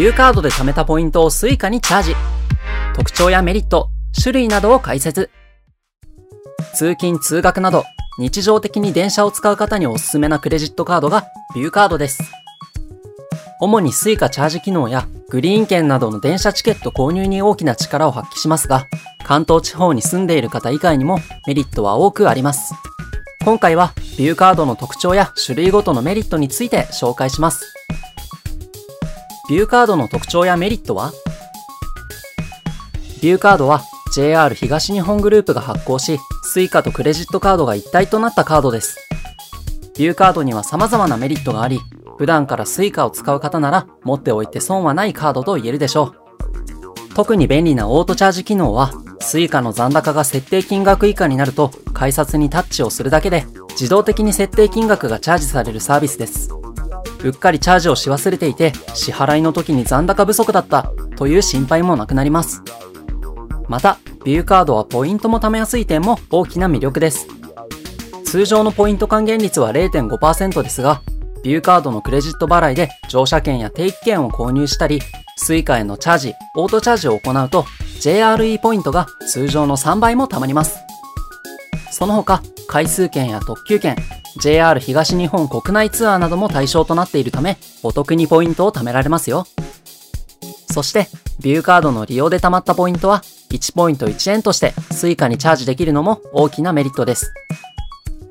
ビューカードで貯めたポイントを Suica にチャージ。特徴やメリット、種類などを解説。通勤通学など、日常的に電車を使う方におすすめなクレジットカードがビューカードです。主に Suica チャージ機能やグリーン券などの電車チケット購入に大きな力を発揮しますが、関東地方に住んでいる方以外にもメリットは多くあります。今回はビューカードの特徴や種類ごとのメリットについて紹介します。ビューカードの特徴やメリットは？ビューカードは JR 東日本グループが発行し、Suica とクレジットカードが一体となったカードです。ビューカードには様々なメリットがあり、普段から Suica を使う方なら持っておいて損はないカードと言えるでしょう。特に便利なオートチャージ機能は Suica の残高が設定金額以下になると改札にタッチをするだけで自動的に設定金額がチャージされるサービスです。うっかりチャージをし忘れていて支払いの時に残高不足だったという心配もなくなります。また、ビューカードはポイントも貯めやすい点も大きな魅力です。通常のポイント還元率は0.5%ですが、ビューカードのクレジット払いで乗車券や定期券を購入したり、Suica へのチャージ、オートチャージを行うと JRE ポイントが通常の3倍も貯まります。その他、回数券や特急券、JR 東日本国内ツアーなども対象となっているため、お得にポイントを貯められますよ。そして、ビューカードの利用で貯まったポイントは、1ポイント1円として Suica にチャージできるのも大きなメリットです。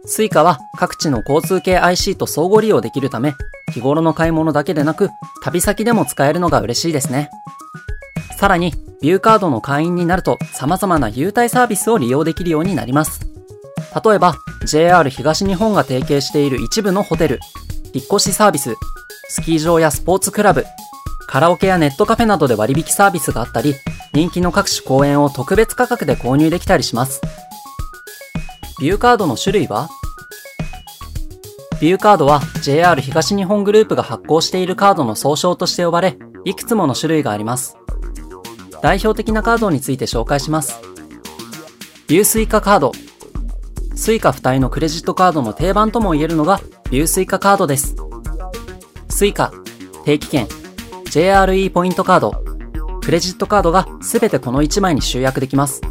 Suica は各地の交通系 IC と相互利用できるため、日頃の買い物だけでなく、旅先でも使えるのが嬉しいですね。さらに、ビューカードの会員になると様々な優待サービスを利用できるようになります。例えば、JR 東日本が提携している一部のホテル、引っ越しサービス、スキー場やスポーツクラブ、カラオケやネットカフェなどで割引サービスがあったり、人気の各種公演を特別価格で購入できたりします。ビューカードの種類はビューカードは JR 東日本グループが発行しているカードの総称として呼ばれ、いくつもの種類があります。代表的なカードについて紹介します。ビュースイカカード。スイカ付帯のクレジットカードの定番とも言えるのがビュースイカカードです。スイカ、定期券、JRE ポイントカード、クレジットカードが全てこの1枚に集約できます。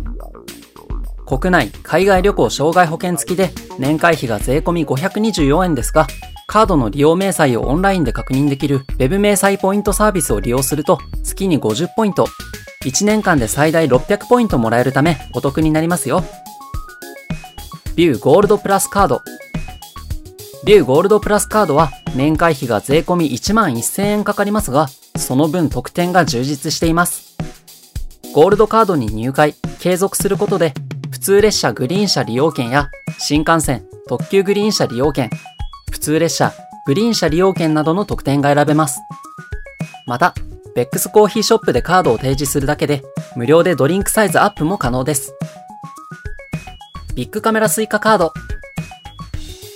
国内、海外旅行障害保険付きで年会費が税込み524円ですが、カードの利用明細をオンラインで確認できる Web 明細ポイントサービスを利用すると月に50ポイント、1年間で最大600ポイントもらえるためお得になりますよ。ビューゴールドプラスカード。ビューゴールドプラスカードは年会費が税込1万1000円かかりますが、その分特典が充実しています。ゴールドカードに入会、継続することで、普通列車グリーン車利用券や新幹線、特急グリーン車利用券、普通列車、グリーン車利用券などの特典が選べます。また、ベックスコーヒーショップでカードを提示するだけで、無料でドリンクサイズアップも可能です。ビックカメラスイカカード。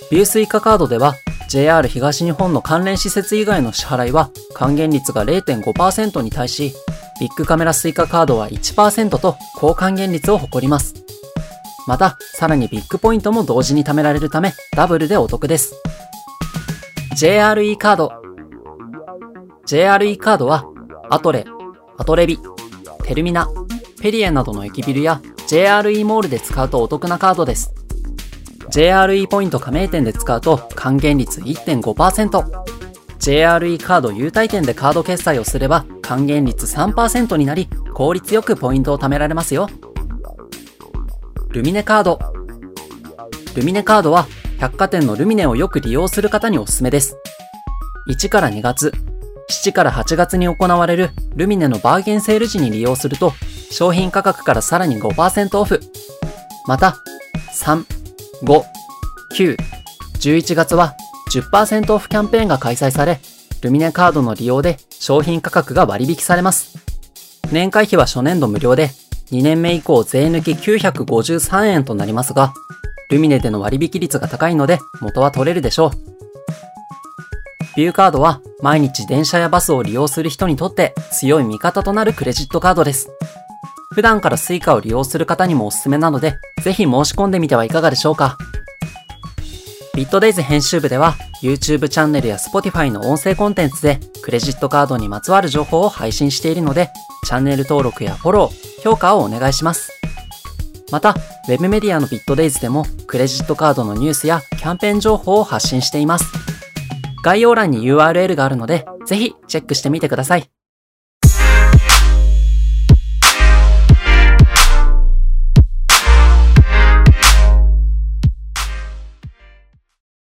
ビュースイカカードでは、JR 東日本の関連施設以外の支払いは還元率が0.5%に対し、ビックカメラスイカカードは1%と高還元率を誇ります。また、さらにビックポイントも同時に貯められるため、ダブルでお得です。JRE カード。JRE カードは、アトレ、アトレビ、テルミナ、ペリエなどの駅ビルや JRE モールで使うとお得なカードです。JRE ポイント加盟店で使うと還元率1.5%。JRE カード優待店でカード決済をすれば還元率3%になり効率よくポイントを貯められますよ。ルミネカード。ルミネカードは百貨店のルミネをよく利用する方におすすめです。1から2月、7から8月に行われるルミネのバーゲンセール時に利用すると商品価格からさらに5%オフ。また、3、5、9、11月は10%オフキャンペーンが開催され、ルミネカードの利用で商品価格が割引されます。年会費は初年度無料で、2年目以降税抜き953円となりますが、ルミネでの割引率が高いので元は取れるでしょう。ビューカードは毎日電車やバスを利用する人にとって強い味方となるクレジットカードです。普段から Suica を利用する方にもおすすめなので、ぜひ申し込んでみてはいかがでしょうか。ビットデイズ編集部では、YouTube チャンネルや Spotify の音声コンテンツでクレジットカードにまつわる情報を配信しているので、チャンネル登録やフォロー、評価をお願いします。また、ウェブメディアの BitDays でもクレジットカードのニュースやキャンペーン情報を発信しています。概要欄に URL があるので、ぜひチェックしてみてください。